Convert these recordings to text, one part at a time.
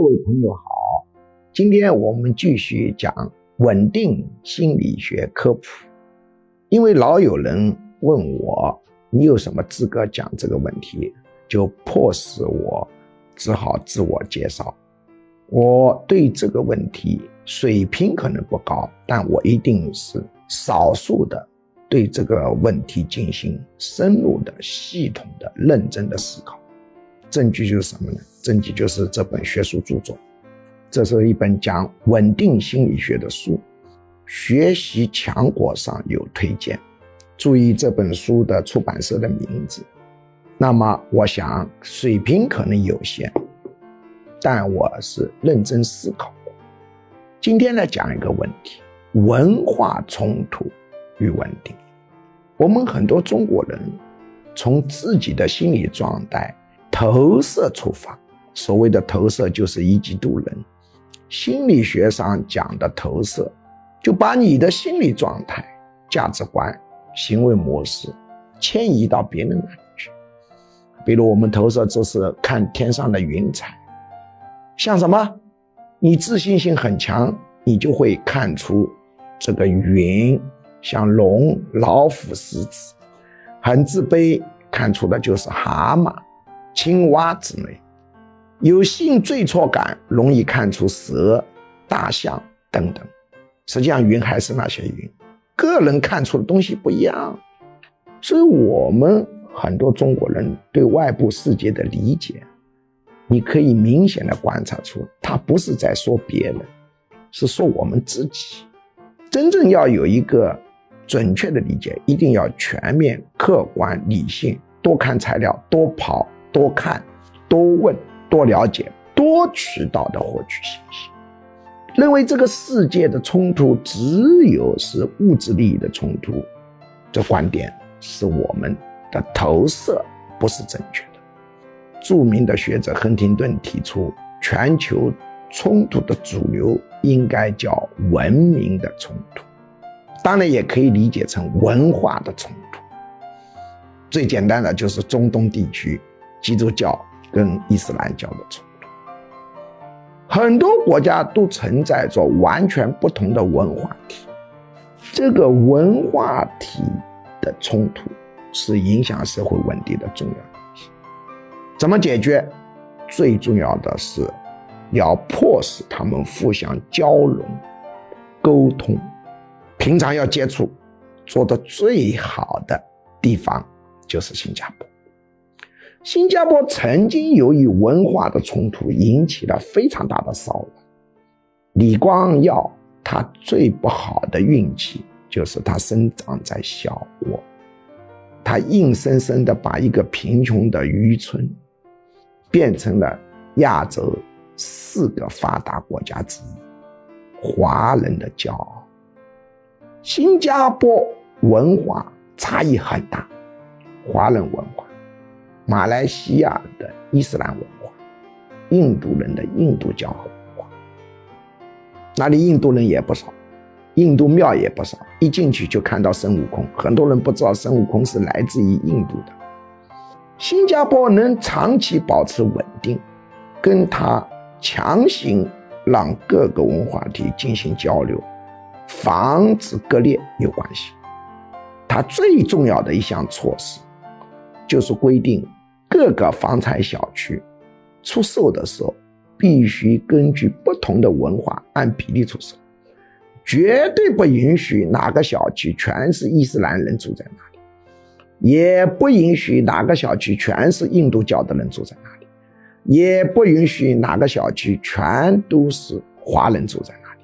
各位朋友好，今天我们继续讲稳定心理学科普。因为老有人问我，你有什么资格讲这个问题，就迫使我只好自我介绍。我对这个问题水平可能不高，但我一定是少数的对这个问题进行深入的、系统的、认真的思考。证据就是什么呢？证据就是这本学术著作，这是一本讲稳定心理学的书，学习强国上有推荐。注意这本书的出版社的名字。那么，我想水平可能有限，但我是认真思考过。今天来讲一个问题：文化冲突与稳定。我们很多中国人从自己的心理状态。投射出发，所谓的投射就是一己度人。心理学上讲的投射，就把你的心理状态、价值观、行为模式迁移到别人那里去。比如我们投射就是看天上的云彩，像什么？你自信心很强，你就会看出这个云像龙、老虎、狮子；很自卑，看出的就是蛤蟆。青蛙之类，有性罪错感，容易看出蛇、大象等等。实际上，云还是那些云，个人看出的东西不一样。所以，我们很多中国人对外部世界的理解，你可以明显的观察出，他不是在说别人，是说我们自己。真正要有一个准确的理解，一定要全面、客观、理性，多看材料，多跑。多看，多问，多了解，多渠道的获取信息。认为这个世界的冲突只有是物质利益的冲突，这观点是我们的投射，不是正确的。著名的学者亨廷顿提出，全球冲突的主流应该叫文明的冲突，当然也可以理解成文化的冲突。最简单的就是中东地区。基督教跟伊斯兰教的冲突，很多国家都存在着完全不同的文化体，这个文化体的冲突是影响社会稳定的重要因素。怎么解决？最重要的是要迫使他们互相交融、沟通，平常要接触，做的最好的地方就是新加坡。新加坡曾经由于文化的冲突引起了非常大的骚乱。李光耀他最不好的运气就是他生长在小国，他硬生生的把一个贫穷的渔村变成了亚洲四个发达国家之一，华人的骄傲。新加坡文化差异很大，华人文。马来西亚的伊斯兰文化，印度人的印度教文化，那里印度人也不少，印度庙也不少。一进去就看到孙悟空，很多人不知道孙悟空是来自于印度的。新加坡能长期保持稳定，跟他强行让各个文化体进行交流，防止割裂有关系。它最重要的一项措施，就是规定。各个房产小区出售的时候，必须根据不同的文化按比例出售，绝对不允许哪个小区全是伊斯兰人住在那里，也不允许哪个小区全是印度教的人住在那里，也不允许哪个小区全都是华人住在那里。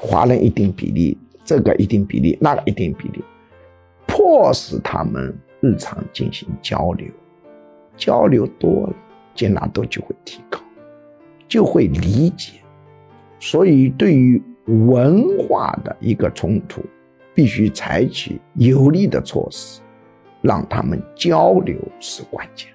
华人一定比例，这个一定比例，那个一定比例，迫使他们日常进行交流。交流多了，接纳度就会提高，就会理解。所以，对于文化的一个冲突，必须采取有力的措施，让他们交流是关键。